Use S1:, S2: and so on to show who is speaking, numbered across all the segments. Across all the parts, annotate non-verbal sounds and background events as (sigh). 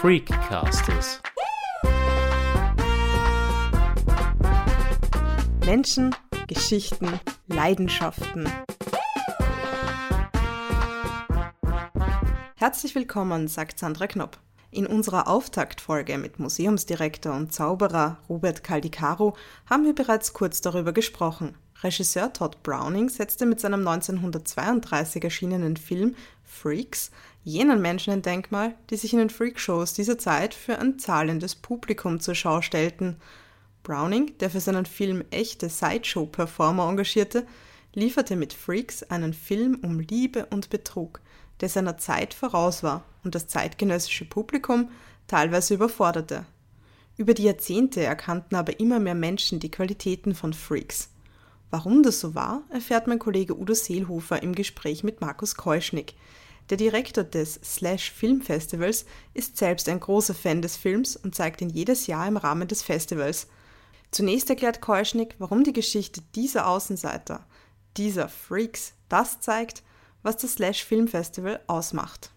S1: Freakcasters.
S2: Menschen, Geschichten, Leidenschaften. Herzlich willkommen, sagt Sandra Knopp. In unserer Auftaktfolge mit Museumsdirektor und Zauberer Robert Caldicaro haben wir bereits kurz darüber gesprochen. Regisseur Todd Browning setzte mit seinem 1932 erschienenen Film Freaks jenen Menschen ein Denkmal, die sich in den Freakshows dieser Zeit für ein zahlendes Publikum zur Schau stellten. Browning, der für seinen Film echte Sideshow-Performer engagierte, lieferte mit Freaks einen Film um Liebe und Betrug, der seiner Zeit voraus war und das zeitgenössische Publikum teilweise überforderte. Über die Jahrzehnte erkannten aber immer mehr Menschen die Qualitäten von Freaks. Warum das so war, erfährt mein Kollege Udo Seelhofer im Gespräch mit Markus Keuschnick. Der Direktor des Slash Film Festivals ist selbst ein großer Fan des Films und zeigt ihn jedes Jahr im Rahmen des Festivals. Zunächst erklärt Keuschnick, warum die Geschichte dieser Außenseiter, dieser Freaks, das zeigt, was das Slash Film Festival ausmacht.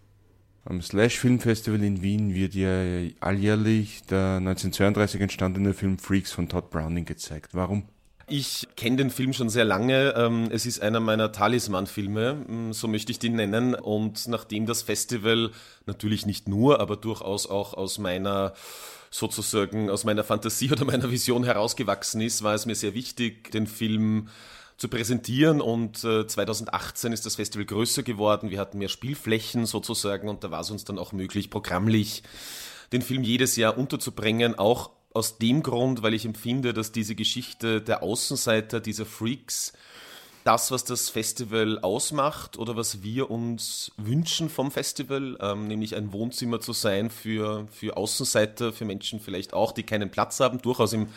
S3: Am Slash Film Festival in Wien wird ja alljährlich der 1932 entstandene Film Freaks von Todd Browning gezeigt. Warum?
S4: Ich kenne den Film schon sehr lange. Ähm, es ist einer meiner Talisman-Filme, ähm, so möchte ich den nennen. Und nachdem das Festival natürlich nicht nur, aber durchaus auch aus meiner sozusagen aus meiner Fantasie (laughs) oder meiner Vision herausgewachsen ist, war es mir sehr wichtig, den Film zu präsentieren und 2018 äh, ist das Festival größer geworden. Wir hatten mehr Spielflächen sozusagen und da war es uns dann auch möglich, programmlich den Film jedes Jahr unterzubringen, auch aus dem Grund, weil ich empfinde, dass diese Geschichte der Außenseiter, dieser Freaks, das, was das Festival ausmacht oder was wir uns wünschen vom Festival, ähm, nämlich ein Wohnzimmer zu sein für, für Außenseiter, für Menschen vielleicht auch, die keinen Platz haben, durchaus im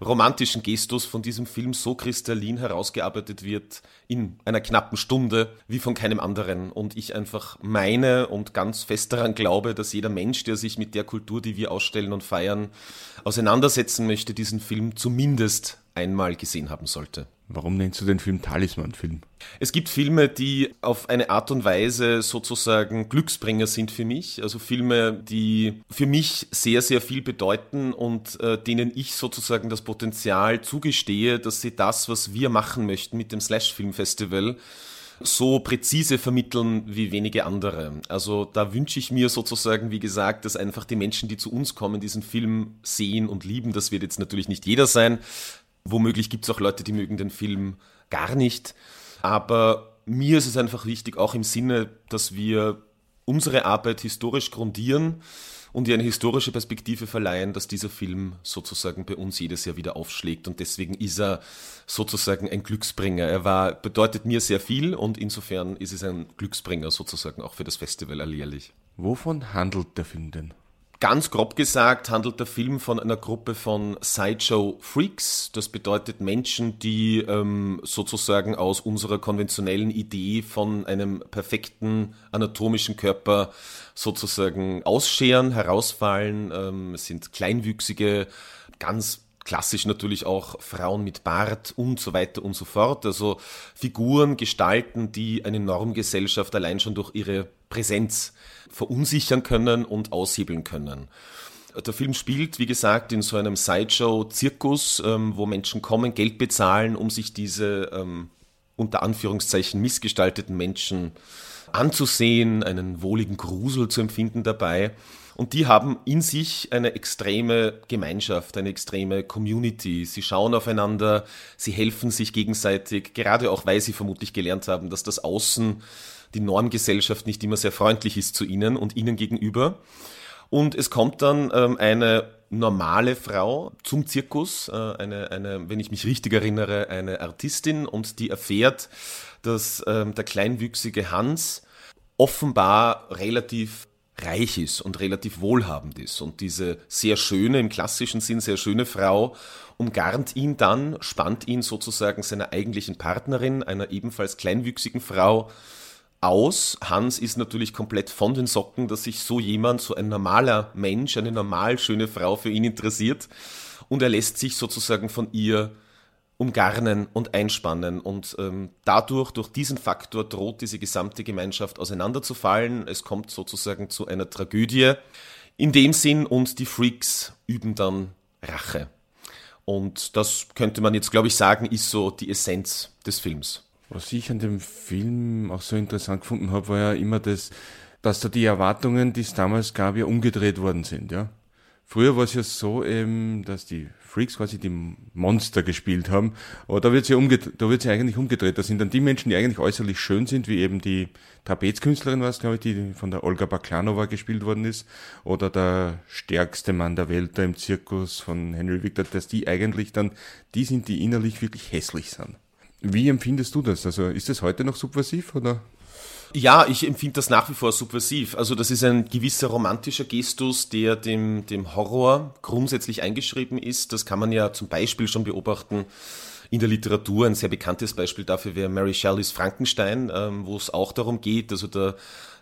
S4: romantischen Gestus von diesem Film so kristallin herausgearbeitet wird in einer knappen Stunde wie von keinem anderen. Und ich einfach meine und ganz fest daran glaube, dass jeder Mensch, der sich mit der Kultur, die wir ausstellen und feiern, auseinandersetzen möchte, diesen Film zumindest einmal gesehen haben sollte.
S3: Warum nennst du den Film Talisman-Film?
S4: Es gibt Filme, die auf eine Art und Weise sozusagen Glücksbringer sind für mich. Also Filme, die für mich sehr, sehr viel bedeuten und äh, denen ich sozusagen das Potenzial zugestehe, dass sie das, was wir machen möchten mit dem Slash Film Festival, so präzise vermitteln wie wenige andere. Also da wünsche ich mir sozusagen, wie gesagt, dass einfach die Menschen, die zu uns kommen, diesen Film sehen und lieben. Das wird jetzt natürlich nicht jeder sein. Womöglich gibt es auch Leute, die mögen den Film gar nicht. Aber mir ist es einfach wichtig, auch im Sinne, dass wir unsere Arbeit historisch grundieren und ihr eine historische Perspektive verleihen, dass dieser Film sozusagen bei uns jedes Jahr wieder aufschlägt. Und deswegen ist er sozusagen ein Glücksbringer. Er war, bedeutet mir sehr viel und insofern ist es ein Glücksbringer sozusagen auch für das Festival alljährlich.
S3: Wovon handelt der Film denn?
S4: Ganz grob gesagt handelt der Film von einer Gruppe von Sideshow Freaks. Das bedeutet Menschen, die ähm, sozusagen aus unserer konventionellen Idee von einem perfekten anatomischen Körper sozusagen ausscheren, herausfallen. Ähm, es sind kleinwüchsige, ganz klassisch natürlich auch Frauen mit Bart und so weiter und so fort. Also Figuren, Gestalten, die eine Normgesellschaft allein schon durch ihre Präsenz verunsichern können und aushebeln können. Der Film spielt, wie gesagt, in so einem Sideshow-Zirkus, ähm, wo Menschen kommen, Geld bezahlen, um sich diese ähm, unter Anführungszeichen missgestalteten Menschen anzusehen, einen wohligen Grusel zu empfinden dabei. Und die haben in sich eine extreme Gemeinschaft, eine extreme Community. Sie schauen aufeinander, sie helfen sich gegenseitig, gerade auch weil sie vermutlich gelernt haben, dass das Außen die Normgesellschaft nicht immer sehr freundlich ist zu ihnen und ihnen gegenüber. Und es kommt dann ähm, eine normale Frau zum Zirkus, äh, eine, eine, wenn ich mich richtig erinnere, eine Artistin und die erfährt, dass ähm, der kleinwüchsige Hans offenbar relativ reich ist und relativ wohlhabend ist. Und diese sehr schöne, im klassischen Sinn sehr schöne Frau umgarnt ihn dann, spannt ihn sozusagen seiner eigentlichen Partnerin, einer ebenfalls kleinwüchsigen Frau, aus. Hans ist natürlich komplett von den Socken, dass sich so jemand, so ein normaler Mensch, eine normal schöne Frau für ihn interessiert. Und er lässt sich sozusagen von ihr umgarnen und einspannen. Und ähm, dadurch, durch diesen Faktor, droht diese gesamte Gemeinschaft auseinanderzufallen. Es kommt sozusagen zu einer Tragödie, in dem Sinn und die Freaks üben dann Rache. Und das könnte man jetzt, glaube ich, sagen, ist so die Essenz des Films.
S3: Was ich an dem Film auch so interessant gefunden habe, war ja immer das, dass da die Erwartungen, die es damals gab, ja umgedreht worden sind, ja. Früher war es ja so eben, dass die Freaks quasi die Monster gespielt haben, aber da wird es ja umgedreht, da wird ja eigentlich umgedreht. Das sind dann die Menschen, die eigentlich äußerlich schön sind, wie eben die Trapezkünstlerin war es, glaube ich, die von der Olga Baklanova gespielt worden ist, oder der stärkste Mann der Welt da im Zirkus von Henry Victor, dass die eigentlich dann, die sind, die innerlich wirklich hässlich sind. Wie empfindest du das? Also ist das heute noch subversiv oder?
S4: Ja, ich empfinde das nach wie vor subversiv. Also das ist ein gewisser romantischer Gestus, der dem, dem Horror grundsätzlich eingeschrieben ist. Das kann man ja zum Beispiel schon beobachten in der Literatur. Ein sehr bekanntes Beispiel dafür wäre Mary Shelleys Frankenstein, ähm, wo es auch darum geht, also der,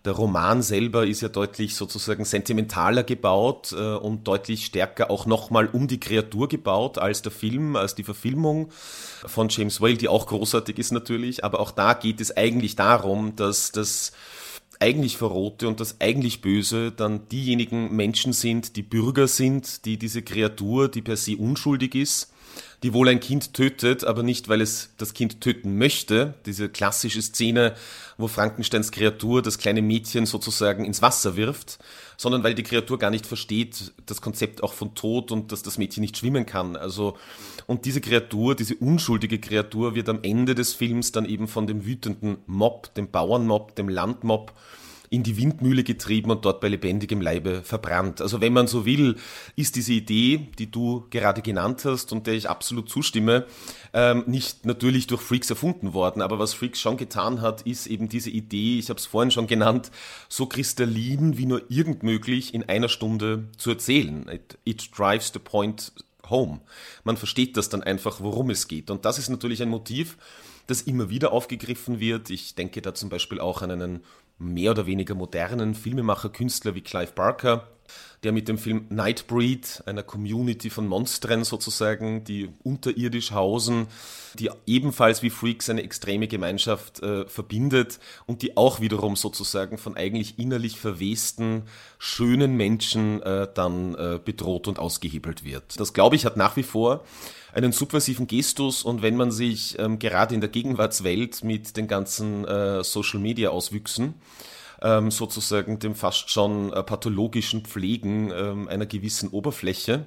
S4: der Roman selber ist ja deutlich sozusagen sentimentaler gebaut äh, und deutlich stärker auch nochmal um die Kreatur gebaut als der Film, als die Verfilmung von James Whale, die auch großartig ist natürlich. Aber auch da geht es eigentlich darum, dass das eigentlich Verrohte und das eigentlich Böse dann diejenigen Menschen sind, die Bürger sind, die diese Kreatur, die per se unschuldig ist, die wohl ein Kind tötet, aber nicht, weil es das Kind töten möchte. Diese klassische Szene, wo Frankensteins Kreatur das kleine Mädchen sozusagen ins Wasser wirft, sondern weil die Kreatur gar nicht versteht, das Konzept auch von Tod und dass das Mädchen nicht schwimmen kann. Also, und diese Kreatur, diese unschuldige Kreatur wird am Ende des Films dann eben von dem wütenden Mob, dem Bauernmob, dem Landmob, in die Windmühle getrieben und dort bei lebendigem Leibe verbrannt. Also wenn man so will, ist diese Idee, die du gerade genannt hast und der ich absolut zustimme, ähm, nicht natürlich durch Freaks erfunden worden. Aber was Freaks schon getan hat, ist eben diese Idee, ich habe es vorhin schon genannt, so kristallin wie nur irgend möglich in einer Stunde zu erzählen. It, it drives the point home. Man versteht das dann einfach, worum es geht. Und das ist natürlich ein Motiv, das immer wieder aufgegriffen wird. Ich denke da zum Beispiel auch an einen mehr oder weniger modernen Filmemacher, Künstler wie Clive Barker, der mit dem Film Nightbreed, einer Community von Monstern sozusagen, die unterirdisch hausen, die ebenfalls wie Freaks eine extreme Gemeinschaft äh, verbindet und die auch wiederum sozusagen von eigentlich innerlich verwesten, schönen Menschen äh, dann äh, bedroht und ausgehebelt wird. Das glaube ich hat nach wie vor einen subversiven Gestus und wenn man sich ähm, gerade in der Gegenwartswelt mit den ganzen äh, Social Media Auswüchsen ähm, sozusagen dem fast schon äh, pathologischen Pflegen ähm, einer gewissen Oberfläche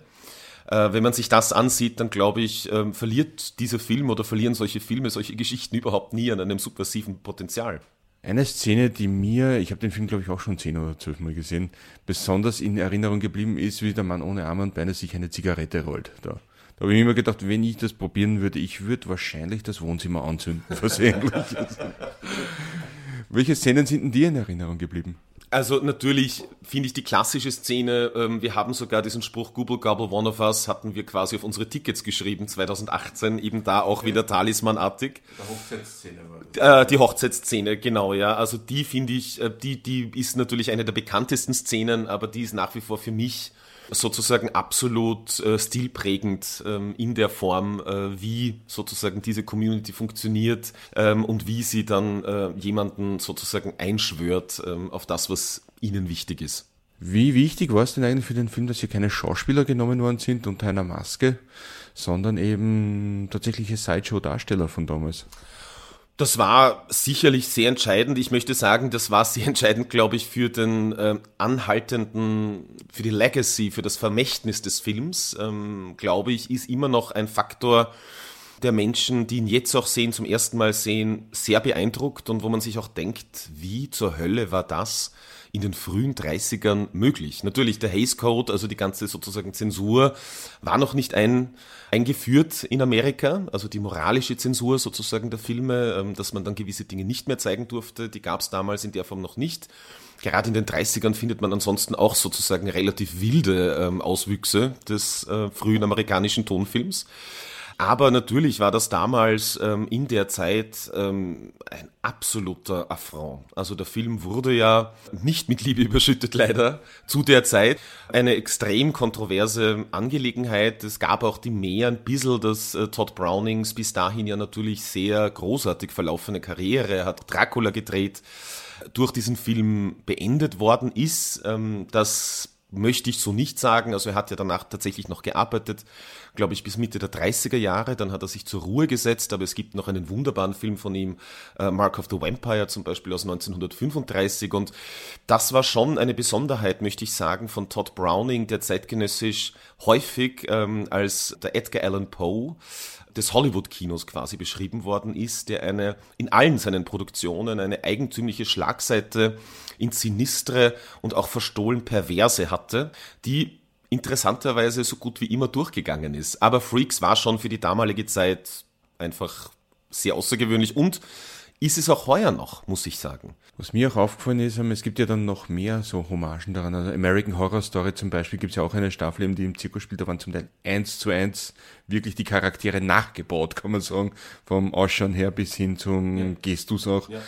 S4: äh, wenn man sich das ansieht, dann glaube ich, ähm, verliert dieser Film oder verlieren solche Filme, solche Geschichten überhaupt nie an einem subversiven Potenzial.
S3: Eine Szene, die mir, ich habe den Film glaube ich auch schon zehn oder zwölf Mal gesehen, besonders in Erinnerung geblieben ist, wie der Mann ohne Arme und Beine sich eine Zigarette rollt. Da. Da habe ich mir immer gedacht, wenn ich das probieren würde, ich würde wahrscheinlich das Wohnzimmer anzünden, versehentlich. (laughs) Welche Szenen sind denn dir in Erinnerung geblieben?
S4: Also natürlich finde ich die klassische Szene, ähm, wir haben sogar diesen Spruch Google Gobble One of Us hatten wir quasi auf unsere Tickets geschrieben 2018, eben da auch wieder talismanartig. Die Hochzeitsszene war das. Äh, die Hochzeitsszene, genau, ja. Also die finde ich, äh, die, die ist natürlich eine der bekanntesten Szenen, aber die ist nach wie vor für mich sozusagen absolut äh, stilprägend ähm, in der Form, äh, wie sozusagen diese Community funktioniert ähm, und wie sie dann äh, jemanden sozusagen einschwört ähm, auf das, was ihnen wichtig ist.
S3: Wie wichtig war es denn eigentlich für den Film, dass hier keine Schauspieler genommen worden sind unter einer Maske, sondern eben tatsächliche Sideshow-Darsteller von damals?
S4: Das war sicherlich sehr entscheidend. Ich möchte sagen, das war sehr entscheidend, glaube ich, für den äh, anhaltenden, für die Legacy, für das Vermächtnis des Films, ähm, glaube ich, ist immer noch ein Faktor der Menschen, die ihn jetzt auch sehen, zum ersten Mal sehen, sehr beeindruckt und wo man sich auch denkt, wie zur Hölle war das? In den frühen 30ern möglich. Natürlich der Hays Code, also die ganze sozusagen Zensur, war noch nicht ein, eingeführt in Amerika, also die moralische Zensur sozusagen der Filme, ähm, dass man dann gewisse Dinge nicht mehr zeigen durfte, die gab es damals in der Form noch nicht. Gerade in den 30ern findet man ansonsten auch sozusagen relativ wilde ähm, Auswüchse des äh, frühen amerikanischen Tonfilms. Aber natürlich war das damals ähm, in der Zeit ähm, ein absoluter Affront. Also der Film wurde ja nicht mit Liebe überschüttet, leider, zu der Zeit. Eine extrem kontroverse Angelegenheit. Es gab auch die mehr ein bisschen, dass äh, Todd Brownings bis dahin ja natürlich sehr großartig verlaufene Karriere, er hat Dracula gedreht, durch diesen Film beendet worden ist. Ähm, das möchte ich so nicht sagen. Also er hat ja danach tatsächlich noch gearbeitet, glaube ich, bis Mitte der 30er Jahre. Dann hat er sich zur Ruhe gesetzt, aber es gibt noch einen wunderbaren Film von ihm, äh, Mark of the Vampire zum Beispiel aus 1935. Und das war schon eine Besonderheit, möchte ich sagen, von Todd Browning, der zeitgenössisch häufig ähm, als der Edgar Allan Poe des Hollywood-Kinos quasi beschrieben worden ist, der eine in allen seinen Produktionen eine eigentümliche Schlagseite ins Sinistre und auch verstohlen Perverse hatte, die interessanterweise so gut wie immer durchgegangen ist. Aber Freaks war schon für die damalige Zeit einfach sehr außergewöhnlich und ist es auch heuer noch, muss ich sagen.
S3: Was mir auch aufgefallen ist, ähm, es gibt ja dann noch mehr so Hommagen daran. Also American Horror Story zum Beispiel gibt es ja auch eine Staffel, die im Zirkus spielt, da waren zum Teil eins zu eins wirklich die Charaktere nachgebaut, kann man sagen, vom Ausschauen her bis hin zum ja. Gestus auch. Ja.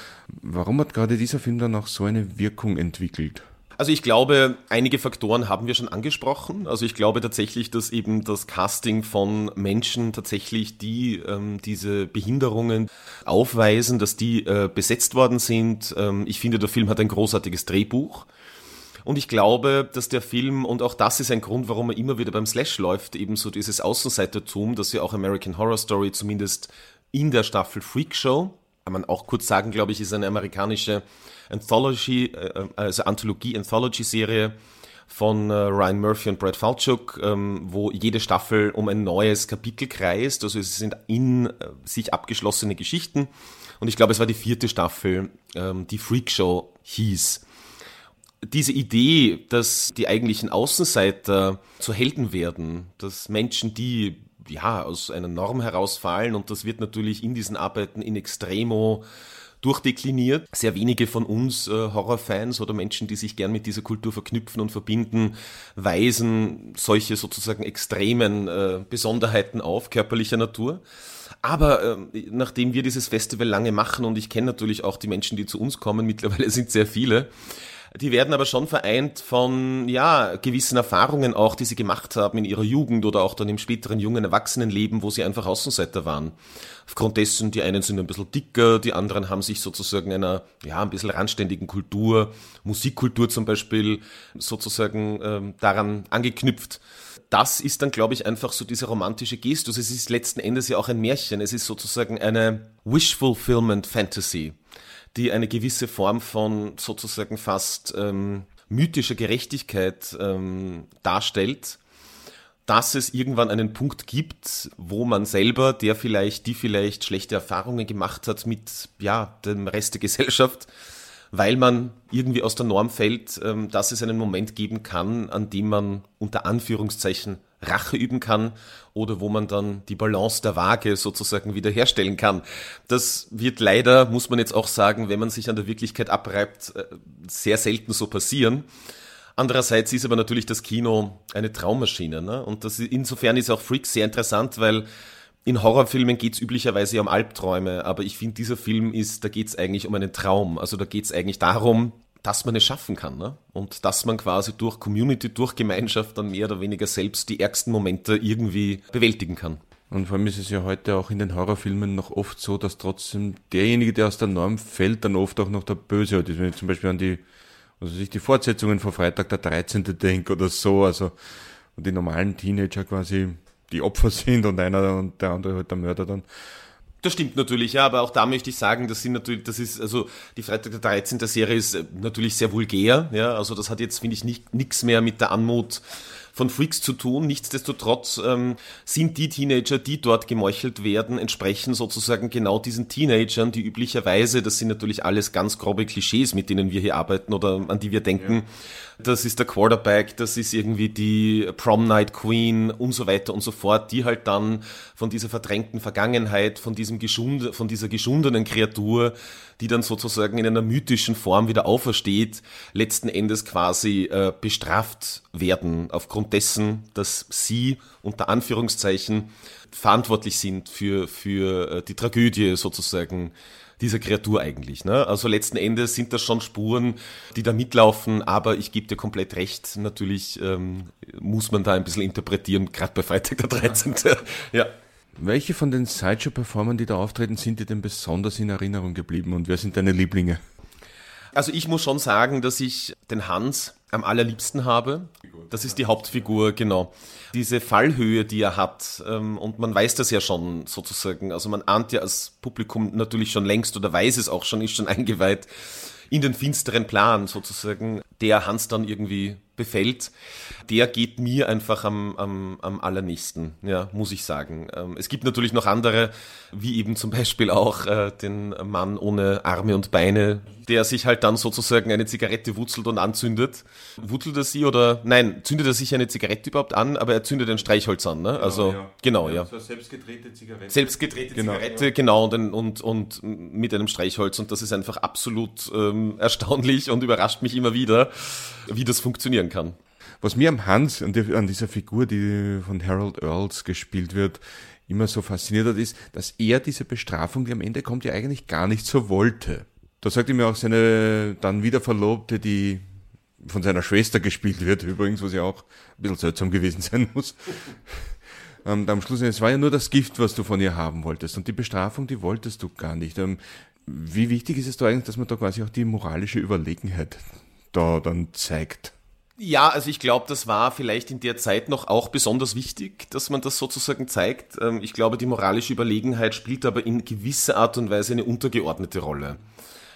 S3: Warum hat gerade dieser Film dann auch so eine Wirkung entwickelt?
S4: Also ich glaube, einige Faktoren haben wir schon angesprochen. Also ich glaube tatsächlich, dass eben das Casting von Menschen tatsächlich, die ähm, diese Behinderungen aufweisen, dass die äh, besetzt worden sind. Ähm, ich finde, der Film hat ein großartiges Drehbuch. Und ich glaube, dass der Film, und auch das ist ein Grund, warum er immer wieder beim Slash läuft, eben so dieses Außenseitertum, das ja auch American Horror Story zumindest in der Staffel Freak Show, kann man auch kurz sagen, glaube ich, ist eine amerikanische Anthology, äh, also Anthologie-Anthology-Serie von äh, Ryan Murphy und Brad Falchuk, ähm, wo jede Staffel um ein neues Kapitel kreist. Also es sind in äh, sich abgeschlossene Geschichten. Und ich glaube, es war die vierte Staffel, ähm, die Freak Show hieß. Diese Idee, dass die eigentlichen Außenseiter zu Helden werden, dass Menschen, die ja aus einer Norm herausfallen und das wird natürlich in diesen Arbeiten in Extremo durchdekliniert. Sehr wenige von uns äh, Horrorfans oder Menschen, die sich gern mit dieser Kultur verknüpfen und verbinden, weisen solche sozusagen extremen äh, Besonderheiten auf, körperlicher Natur. Aber äh, nachdem wir dieses Festival lange machen und ich kenne natürlich auch die Menschen, die zu uns kommen, mittlerweile (laughs) sind sehr viele, die werden aber schon vereint von, ja, gewissen Erfahrungen auch, die sie gemacht haben in ihrer Jugend oder auch dann im späteren jungen Erwachsenenleben, wo sie einfach Außenseiter waren. Aufgrund dessen, die einen sind ein bisschen dicker, die anderen haben sich sozusagen einer, ja, ein bisschen randständigen Kultur, Musikkultur zum Beispiel, sozusagen ähm, daran angeknüpft das ist dann, glaube ich, einfach so diese romantische Gestus. Es ist letzten Endes ja auch ein Märchen. Es ist sozusagen eine Wish-Fulfillment Fantasy die eine gewisse Form von sozusagen fast ähm, mythischer Gerechtigkeit ähm, darstellt, dass es irgendwann einen Punkt gibt, wo man selber, der vielleicht, die vielleicht schlechte Erfahrungen gemacht hat mit ja, dem Rest der Gesellschaft, weil man irgendwie aus der Norm fällt, ähm, dass es einen Moment geben kann, an dem man unter Anführungszeichen Rache üben kann oder wo man dann die Balance der Waage sozusagen wiederherstellen kann. Das wird leider, muss man jetzt auch sagen, wenn man sich an der Wirklichkeit abreibt, äh, sehr selten so passieren. Andererseits ist aber natürlich das Kino eine Traummaschine. Ne? Und das, insofern ist auch Freaks sehr interessant, weil in Horrorfilmen geht es üblicherweise um Albträume, aber ich finde, dieser Film ist, da geht es eigentlich um einen Traum. Also da geht es eigentlich darum, dass man es schaffen kann. Ne? Und dass man quasi durch Community, durch Gemeinschaft dann mehr oder weniger selbst die ärgsten Momente irgendwie bewältigen kann.
S3: Und vor allem ist es ja heute auch in den Horrorfilmen noch oft so, dass trotzdem derjenige, der aus der Norm fällt, dann oft auch noch der Böse hat. Wenn ich zum Beispiel an die, also sich die Fortsetzungen von Freitag der 13. denke oder so, also und die normalen Teenager quasi die Opfer (laughs) sind und einer und der andere halt der Mörder dann.
S4: Das stimmt natürlich, ja, aber auch da möchte ich sagen, das sind natürlich, das ist, also die Freitag der 13. Serie ist äh, natürlich sehr vulgär, ja, also das hat jetzt, finde ich, nicht nichts mehr mit der Anmut von Freaks zu tun. Nichtsdestotrotz ähm, sind die Teenager, die dort gemeuchelt werden, entsprechen sozusagen genau diesen Teenagern, die üblicherweise, das sind natürlich alles ganz grobe Klischees, mit denen wir hier arbeiten oder an die wir denken. Ja. Das ist der Quarterback, das ist irgendwie die Prom Night Queen und so weiter und so fort, die halt dann von dieser verdrängten Vergangenheit, von diesem geschund, von dieser geschundenen Kreatur die dann sozusagen in einer mythischen Form wieder aufersteht, letzten Endes quasi äh, bestraft werden aufgrund dessen, dass sie unter Anführungszeichen verantwortlich sind für, für äh, die Tragödie sozusagen dieser Kreatur eigentlich. Ne? Also letzten Endes sind das schon Spuren, die da mitlaufen, aber ich gebe dir komplett recht, natürlich ähm, muss man da ein bisschen interpretieren, gerade bei Freitag der 13. (laughs) ja.
S3: Welche von den Sideshow-Performern, die da auftreten, sind dir denn besonders in Erinnerung geblieben und wer sind deine Lieblinge?
S4: Also ich muss schon sagen, dass ich den Hans am allerliebsten habe. Das ist die Hauptfigur, genau. Diese Fallhöhe, die er hat, ähm, und man weiß das ja schon sozusagen, also man ahnt ja als Publikum natürlich schon längst oder weiß es auch schon, ist schon eingeweiht in den finsteren Plan sozusagen, der Hans dann irgendwie befällt, der geht mir einfach am, am, am allernächsten, ja, muss ich sagen. Ähm, es gibt natürlich noch andere, wie eben zum Beispiel auch äh, den Mann ohne Arme und Beine, der sich halt dann sozusagen eine Zigarette wutzelt und anzündet. Wutzelt er sie oder, nein, zündet er sich eine Zigarette überhaupt an, aber er zündet ein Streichholz an, ne? Also, genau, ja.
S3: So selbstgedrehte Zigarette.
S4: Selbstgedrehte genau. Zigarette, genau, und, und, und mit einem Streichholz und das ist einfach absolut ähm, erstaunlich und überrascht mich immer wieder, wie das funktionieren kann.
S3: Was mir am Hans, an dieser Figur, die von Harold Earls gespielt wird, immer so fasziniert hat, ist, dass er diese Bestrafung, die am Ende kommt, ja eigentlich gar nicht so wollte. Da sagt ihm ja auch seine dann wieder Verlobte, die von seiner Schwester gespielt wird, (laughs) übrigens, was ja auch ein bisschen seltsam gewesen sein muss. (laughs) ähm, am Schluss, es war ja nur das Gift, was du von ihr haben wolltest. Und die Bestrafung, die wolltest du gar nicht. Ähm, wie wichtig ist es da eigentlich, dass man da quasi auch die moralische Überlegenheit da dann zeigt?
S4: Ja, also ich glaube, das war vielleicht in der Zeit noch auch besonders wichtig, dass man das sozusagen zeigt. Ähm, ich glaube, die moralische Überlegenheit spielt aber in gewisser Art und Weise eine untergeordnete Rolle.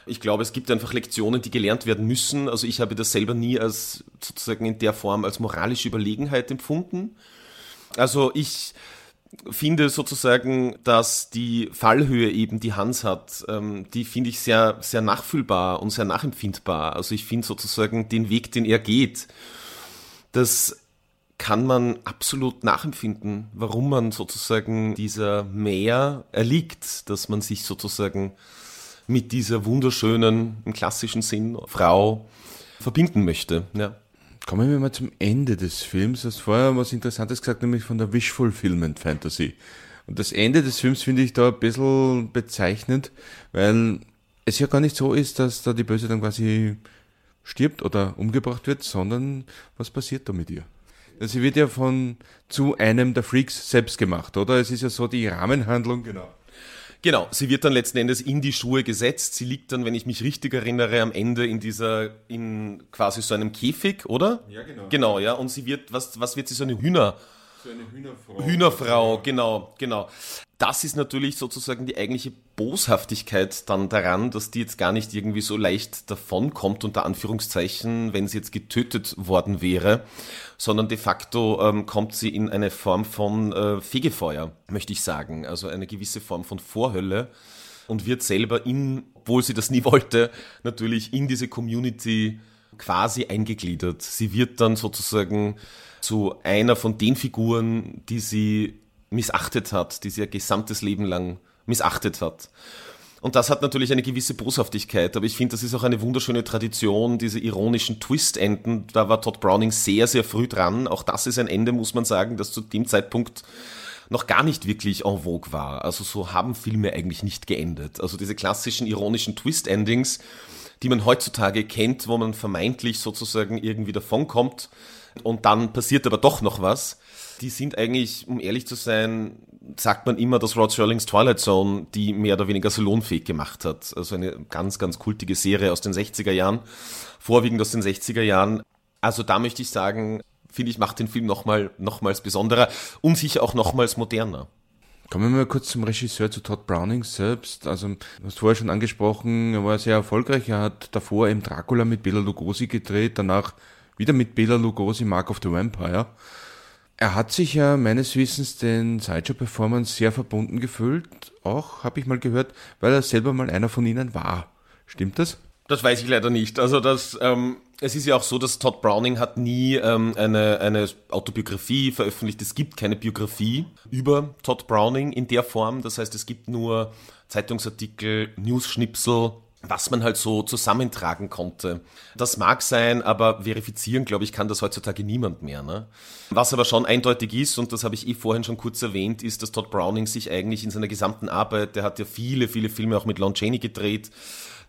S4: Ich glaube, es gibt einfach Lektionen, die gelernt werden müssen. Also ich habe das selber nie als sozusagen in der Form als moralische Überlegenheit empfunden. Also ich finde sozusagen, dass die Fallhöhe eben, die Hans hat, ähm, die finde ich sehr, sehr nachfühlbar und sehr nachempfindbar. Also ich finde sozusagen den Weg, den er geht, das kann man absolut nachempfinden, warum man sozusagen dieser Meer erliegt, dass man sich sozusagen mit dieser wunderschönen, im klassischen Sinn, Frau verbinden möchte. Ja.
S3: Kommen wir mal zum Ende des Films. Du hast vorher was Interessantes gesagt, nämlich von der Wish Fulfillment Fantasy. Und das Ende des Films finde ich da ein bisschen bezeichnend, weil es ja gar nicht so ist, dass da die Böse dann quasi stirbt oder umgebracht wird, sondern was passiert da mit ihr? Sie wird ja von zu einem der Freaks selbst gemacht, oder? Es ist ja so die Rahmenhandlung.
S4: Genau. Genau, sie wird dann letzten Endes in die Schuhe gesetzt. Sie liegt dann, wenn ich mich richtig erinnere, am Ende in dieser, in quasi so einem Käfig, oder?
S3: Ja, genau.
S4: Genau, ja. Und sie wird, was, was wird sie, so eine Hühner,
S3: so eine Hühnerfrau.
S4: Hühnerfrau, genau, genau. Das ist natürlich sozusagen die eigentliche Boshaftigkeit dann daran, dass die jetzt gar nicht irgendwie so leicht davonkommt, unter Anführungszeichen, wenn sie jetzt getötet worden wäre, sondern de facto ähm, kommt sie in eine Form von äh, Fegefeuer, möchte ich sagen. Also eine gewisse Form von Vorhölle und wird selber in, obwohl sie das nie wollte, natürlich in diese Community quasi eingegliedert. Sie wird dann sozusagen zu einer von den Figuren, die sie missachtet hat, die sie ihr gesamtes Leben lang missachtet hat. Und das hat natürlich eine gewisse Boshaftigkeit, aber ich finde, das ist auch eine wunderschöne Tradition, diese ironischen Twist-Enden. Da war Todd Browning sehr, sehr früh dran. Auch das ist ein Ende, muss man sagen, das zu dem Zeitpunkt noch gar nicht wirklich en vogue war. Also so haben Filme eigentlich nicht geendet. Also diese klassischen ironischen Twist-Endings, die man heutzutage kennt, wo man vermeintlich sozusagen irgendwie davonkommt, und dann passiert aber doch noch was. Die sind eigentlich, um ehrlich zu sein, sagt man immer, dass Rod Serlings Twilight Zone die mehr oder weniger salonfähig gemacht hat. Also eine ganz, ganz kultige Serie aus den 60er Jahren, vorwiegend aus den 60er Jahren. Also da möchte ich sagen, finde ich, macht den Film nochmal, nochmals besonderer und sicher auch nochmals moderner.
S3: Kommen wir mal kurz zum Regisseur, zu Todd Browning selbst. Also, du hast vorher schon angesprochen, er war sehr erfolgreich. Er hat davor eben Dracula mit Bela Lugosi gedreht, danach wieder mit Bela Lugosi, Mark of the Vampire. Er hat sich ja meines Wissens den Sideshow-Performance sehr verbunden gefühlt, auch, habe ich mal gehört, weil er selber mal einer von ihnen war. Stimmt das?
S4: Das weiß ich leider nicht. Also das, ähm, es ist ja auch so, dass Todd Browning hat nie ähm, eine, eine Autobiografie veröffentlicht. Es gibt keine Biografie über Todd Browning in der Form. Das heißt, es gibt nur Zeitungsartikel, News-Schnipsel, was man halt so zusammentragen konnte. Das mag sein, aber verifizieren, glaube ich, kann das heutzutage niemand mehr. Ne? Was aber schon eindeutig ist, und das habe ich eh vorhin schon kurz erwähnt, ist, dass Todd Browning sich eigentlich in seiner gesamten Arbeit, der hat ja viele, viele Filme auch mit Lon Chaney gedreht,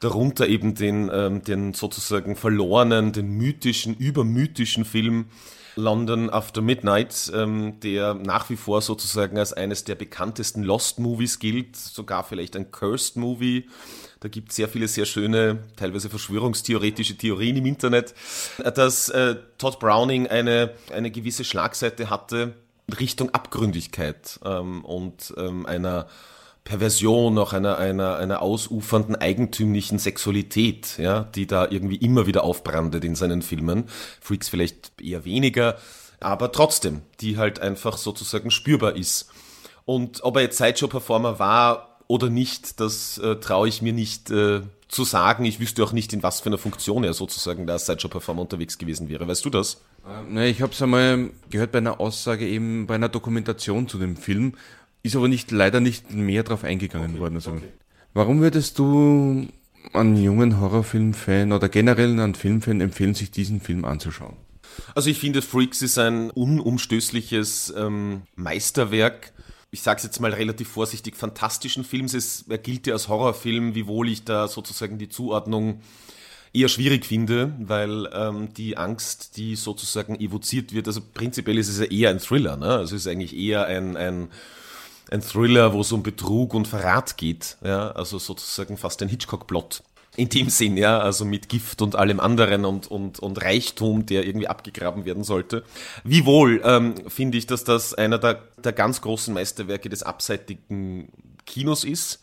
S4: darunter eben den, ähm, den sozusagen verlorenen, den mythischen, übermythischen Film London After Midnight, ähm, der nach wie vor sozusagen als eines der bekanntesten Lost Movies gilt, sogar vielleicht ein Cursed Movie. Da gibt es sehr viele sehr schöne, teilweise verschwörungstheoretische Theorien im Internet, dass äh, Todd Browning eine, eine gewisse Schlagseite hatte Richtung Abgründigkeit ähm, und ähm, einer Perversion, auch einer, einer, einer ausufernden eigentümlichen Sexualität, ja, die da irgendwie immer wieder aufbrandet in seinen Filmen. Freaks vielleicht eher weniger, aber trotzdem, die halt einfach sozusagen spürbar ist. Und ob er jetzt Sideshow-Performer war oder nicht, das äh, traue ich mir nicht äh, zu sagen. Ich wüsste auch nicht, in was für einer Funktion er sozusagen da als Sideshow-Performer unterwegs gewesen wäre. Weißt du das?
S3: Ähm, ne, ich habe es einmal gehört bei einer Aussage eben bei einer Dokumentation zu dem Film, ist aber nicht, leider nicht mehr darauf eingegangen okay, worden. Also, okay. Warum würdest du einen jungen Horrorfilm-Fan oder generell einen Filmfan empfehlen, sich diesen Film anzuschauen?
S4: Also ich finde, Freaks ist ein unumstößliches ähm, Meisterwerk. Ich sage es jetzt mal relativ vorsichtig, fantastischen Films. Es, er gilt ja als Horrorfilm, wiewohl ich da sozusagen die Zuordnung eher schwierig finde, weil ähm, die Angst, die sozusagen evoziert wird, also prinzipiell ist es ja eher ein Thriller, ne? Also es ist eigentlich eher ein, ein ein Thriller, wo es um Betrug und Verrat geht. Ja, also sozusagen fast ein Hitchcock-Plot. In dem Sinn, ja, also mit Gift und allem anderen und, und, und Reichtum, der irgendwie abgegraben werden sollte. Wiewohl ähm, finde ich, dass das einer der, der ganz großen Meisterwerke des abseitigen Kinos ist,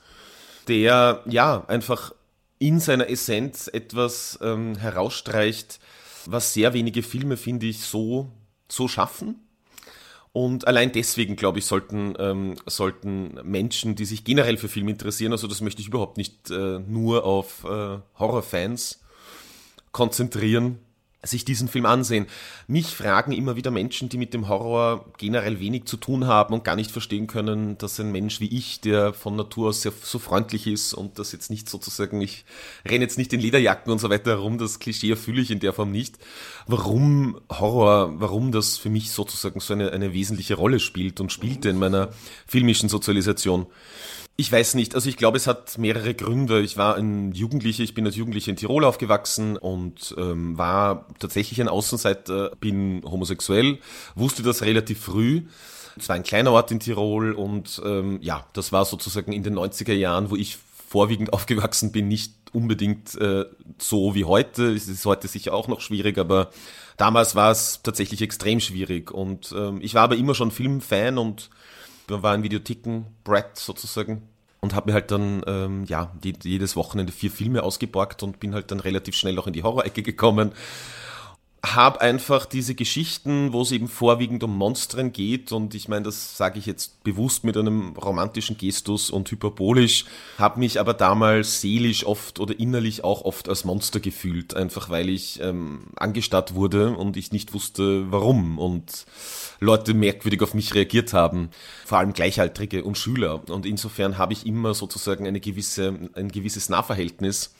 S4: der ja einfach in seiner Essenz etwas ähm, herausstreicht, was sehr wenige Filme, finde ich, so, so schaffen. Und allein deswegen, glaube ich, sollten, ähm, sollten Menschen, die sich generell für Film interessieren, also das möchte ich überhaupt nicht äh, nur auf äh, Horrorfans konzentrieren, sich diesen Film ansehen. Mich fragen immer wieder Menschen, die mit dem Horror generell wenig zu tun haben und gar nicht verstehen können, dass ein Mensch wie ich, der von Natur aus sehr, so freundlich ist und das jetzt nicht sozusagen, ich renne jetzt nicht in Lederjacken und so weiter herum, das Klischee erfülle ich in der Form nicht, warum Horror, warum das für mich sozusagen so eine, eine wesentliche Rolle spielt und spielte in meiner filmischen Sozialisation. Ich weiß nicht, also ich glaube, es hat mehrere Gründe. Ich war ein Jugendlicher, ich bin als Jugendlicher in Tirol aufgewachsen und ähm, war tatsächlich ein Außenseiter, bin homosexuell, wusste das relativ früh. Es war ein kleiner Ort in Tirol und ähm, ja, das war sozusagen in den 90er Jahren, wo ich vorwiegend (laughs) aufgewachsen bin, nicht unbedingt äh, so wie heute. Es ist heute sicher auch noch schwierig, aber damals war es tatsächlich extrem schwierig. Und ähm, ich war aber immer schon Filmfan und war in Videotheken, Brett sozusagen und habe mir halt dann ähm, ja jedes Wochenende vier Filme ausgeborgt und bin halt dann relativ schnell auch in die Horrorecke gekommen habe einfach diese Geschichten, wo es eben vorwiegend um Monstern geht. Und ich meine, das sage ich jetzt bewusst mit einem romantischen Gestus und hyperbolisch, habe mich aber damals seelisch oft oder innerlich auch oft als Monster gefühlt, einfach weil ich ähm, angestarrt wurde und ich nicht wusste, warum und Leute merkwürdig auf mich reagiert haben, vor allem Gleichaltrige und Schüler. Und insofern habe ich immer sozusagen eine gewisse, ein gewisses Nahverhältnis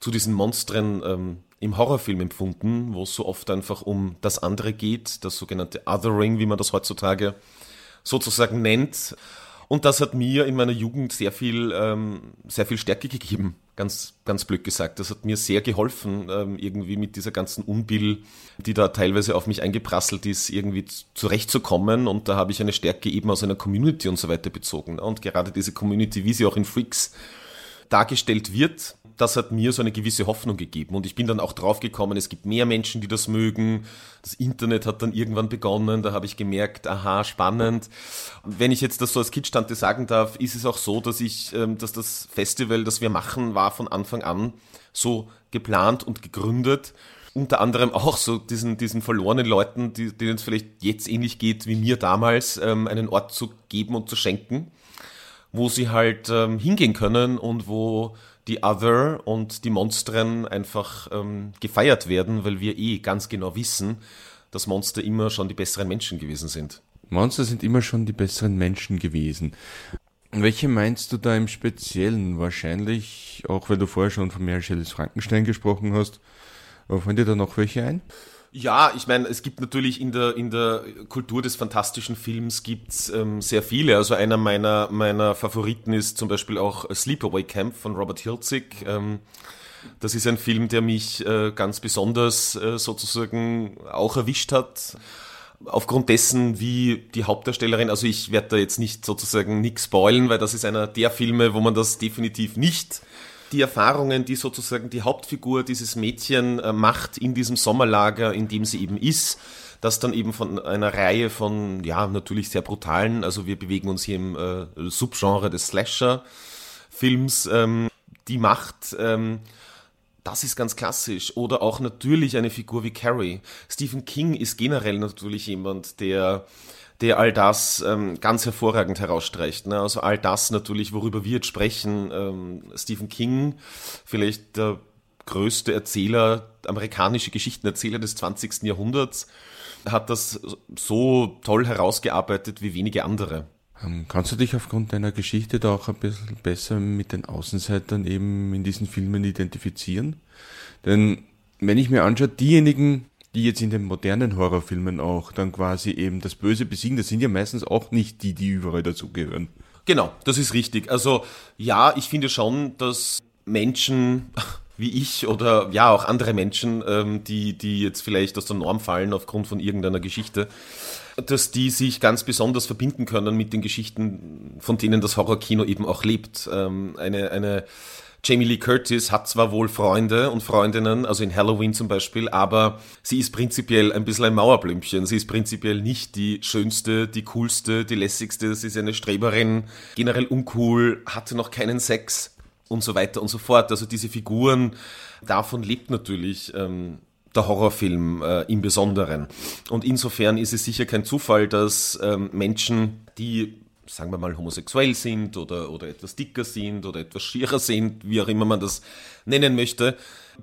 S4: zu diesen Monstern ähm, im Horrorfilm empfunden, wo es so oft einfach um das andere geht, das sogenannte Othering, wie man das heutzutage sozusagen nennt. Und das hat mir in meiner Jugend sehr viel, ähm, sehr viel Stärke gegeben, ganz, ganz blöd gesagt. Das hat mir sehr geholfen, ähm, irgendwie mit dieser ganzen Unbill, die da teilweise auf mich eingeprasselt ist, irgendwie zurechtzukommen. Und da habe ich eine Stärke eben aus einer Community und so weiter bezogen. Und gerade diese Community, wie sie auch in Freaks dargestellt wird, das hat mir so eine gewisse Hoffnung gegeben. Und ich bin dann auch draufgekommen, es gibt mehr Menschen, die das mögen. Das Internet hat dann irgendwann begonnen, da habe ich gemerkt, aha, spannend. Wenn ich jetzt das so als Kitschtante sagen darf, ist es auch so, dass ich, ähm, dass das Festival, das wir machen, war von Anfang an so geplant und gegründet unter anderem auch so diesen, diesen verlorenen Leuten, die, denen es vielleicht jetzt ähnlich geht wie mir damals, ähm, einen Ort zu geben und zu schenken, wo sie halt ähm, hingehen können und wo die Other und die Monstren einfach ähm, gefeiert werden, weil wir eh ganz genau wissen, dass Monster immer schon die besseren Menschen gewesen sind.
S3: Monster sind immer schon die besseren Menschen gewesen. Welche meinst du da im Speziellen? Wahrscheinlich, auch weil du vorher schon von Mary Shelley's Frankenstein gesprochen hast, fallen dir da noch welche ein?
S4: Ja, ich meine, es gibt natürlich in der, in der Kultur des fantastischen Films gibt's ähm, sehr viele. Also einer meiner, meiner Favoriten ist zum Beispiel auch Sleepaway Camp von Robert Hilzig. Ähm, Das ist ein Film, der mich äh, ganz besonders äh, sozusagen auch erwischt hat. Aufgrund dessen, wie die Hauptdarstellerin, also ich werde da jetzt nicht sozusagen nichts spoilen, weil das ist einer der Filme, wo man das definitiv nicht die Erfahrungen, die sozusagen die Hauptfigur dieses Mädchen äh, macht in diesem Sommerlager, in dem sie eben ist, das dann eben von einer Reihe von, ja, natürlich sehr brutalen, also wir bewegen uns hier im äh, Subgenre des Slasher-Films, ähm, die macht, ähm, das ist ganz klassisch. Oder auch natürlich eine Figur wie Carrie. Stephen King ist generell natürlich jemand, der der all das ähm, ganz hervorragend herausstreicht. Ne? Also all das natürlich, worüber wir jetzt sprechen. Ähm, Stephen King, vielleicht der größte Erzähler, amerikanische Geschichtenerzähler des 20. Jahrhunderts, hat das so toll herausgearbeitet wie wenige andere.
S3: Ähm, kannst du dich aufgrund deiner Geschichte da auch ein bisschen besser mit den Außenseitern eben in diesen Filmen identifizieren? Denn wenn ich mir anschaue, diejenigen, die jetzt in den modernen Horrorfilmen auch dann quasi eben das Böse besiegen, das sind ja meistens auch nicht die, die überall dazugehören.
S4: Genau, das ist richtig. Also ja, ich finde schon, dass Menschen (laughs) wie ich oder ja auch andere Menschen, ähm, die, die jetzt vielleicht aus der Norm fallen aufgrund von irgendeiner Geschichte, dass die sich ganz besonders verbinden können mit den Geschichten, von denen das Horrorkino eben auch lebt. Ähm, eine, eine Jamie Lee Curtis hat zwar wohl Freunde und Freundinnen, also in Halloween zum Beispiel, aber sie ist prinzipiell ein bisschen ein Mauerblümchen. Sie ist prinzipiell nicht die schönste, die coolste, die lässigste. Sie ist eine Streberin, generell uncool, hatte noch keinen Sex und so weiter und so fort. Also diese Figuren, davon lebt natürlich ähm, der Horrorfilm äh, im Besonderen. Und insofern ist es sicher kein Zufall, dass ähm, Menschen, die sagen wir mal, homosexuell sind oder, oder etwas dicker sind oder etwas schierer sind, wie auch immer man das nennen möchte,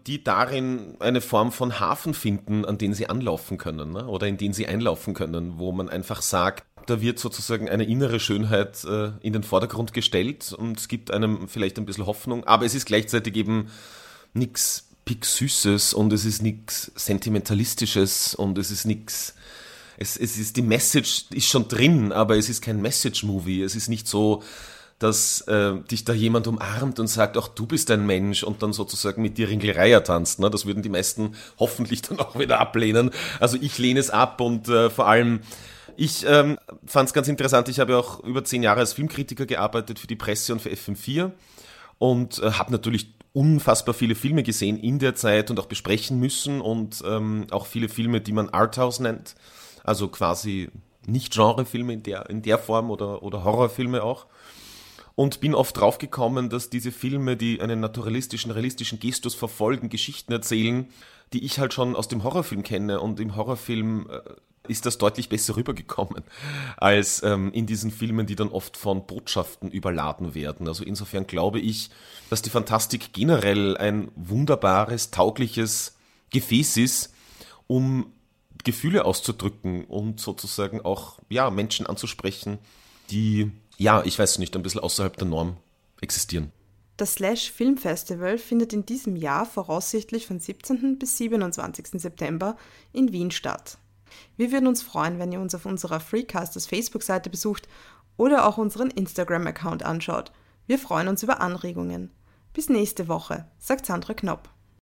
S4: die darin eine Form von Hafen finden, an den sie anlaufen können ne? oder in den sie einlaufen können, wo man einfach sagt, da wird sozusagen eine innere Schönheit äh, in den Vordergrund gestellt und es gibt einem vielleicht ein bisschen Hoffnung, aber es ist gleichzeitig eben nichts Pick-Süßes und es ist nichts Sentimentalistisches und es ist nichts es, es ist die Message ist schon drin, aber es ist kein Message-Movie. Es ist nicht so, dass äh, dich da jemand umarmt und sagt, auch du bist ein Mensch und dann sozusagen mit dir Ringelreier tanzt. Ne? Das würden die meisten (laughs) hoffentlich dann auch wieder ablehnen. Also ich lehne es ab und äh, vor allem ich ähm, fand es ganz interessant. Ich habe auch über zehn Jahre als Filmkritiker gearbeitet für die Presse und für FM4 und äh, habe natürlich unfassbar viele Filme gesehen in der Zeit und auch besprechen müssen und ähm, auch viele Filme, die man Arthouse nennt also quasi nicht Genrefilme in der, in der Form oder, oder Horrorfilme auch. Und bin oft draufgekommen, dass diese Filme, die einen naturalistischen, realistischen Gestus verfolgen, Geschichten erzählen, die ich halt schon aus dem Horrorfilm kenne. Und im Horrorfilm äh, ist das deutlich besser (laughs) rübergekommen als ähm, in diesen Filmen, die dann oft von Botschaften überladen werden. Also insofern glaube ich, dass die Fantastik generell ein wunderbares, taugliches Gefäß ist, um Gefühle auszudrücken und sozusagen auch ja, Menschen anzusprechen, die, ja, ich weiß nicht, ein bisschen außerhalb der Norm existieren.
S2: Das Slash Film Festival findet in diesem Jahr voraussichtlich von 17. bis 27. September in Wien statt. Wir würden uns freuen, wenn ihr uns auf unserer Freecasters Facebook-Seite besucht oder auch unseren Instagram-Account anschaut. Wir freuen uns über Anregungen. Bis nächste Woche, sagt Sandra Knopp.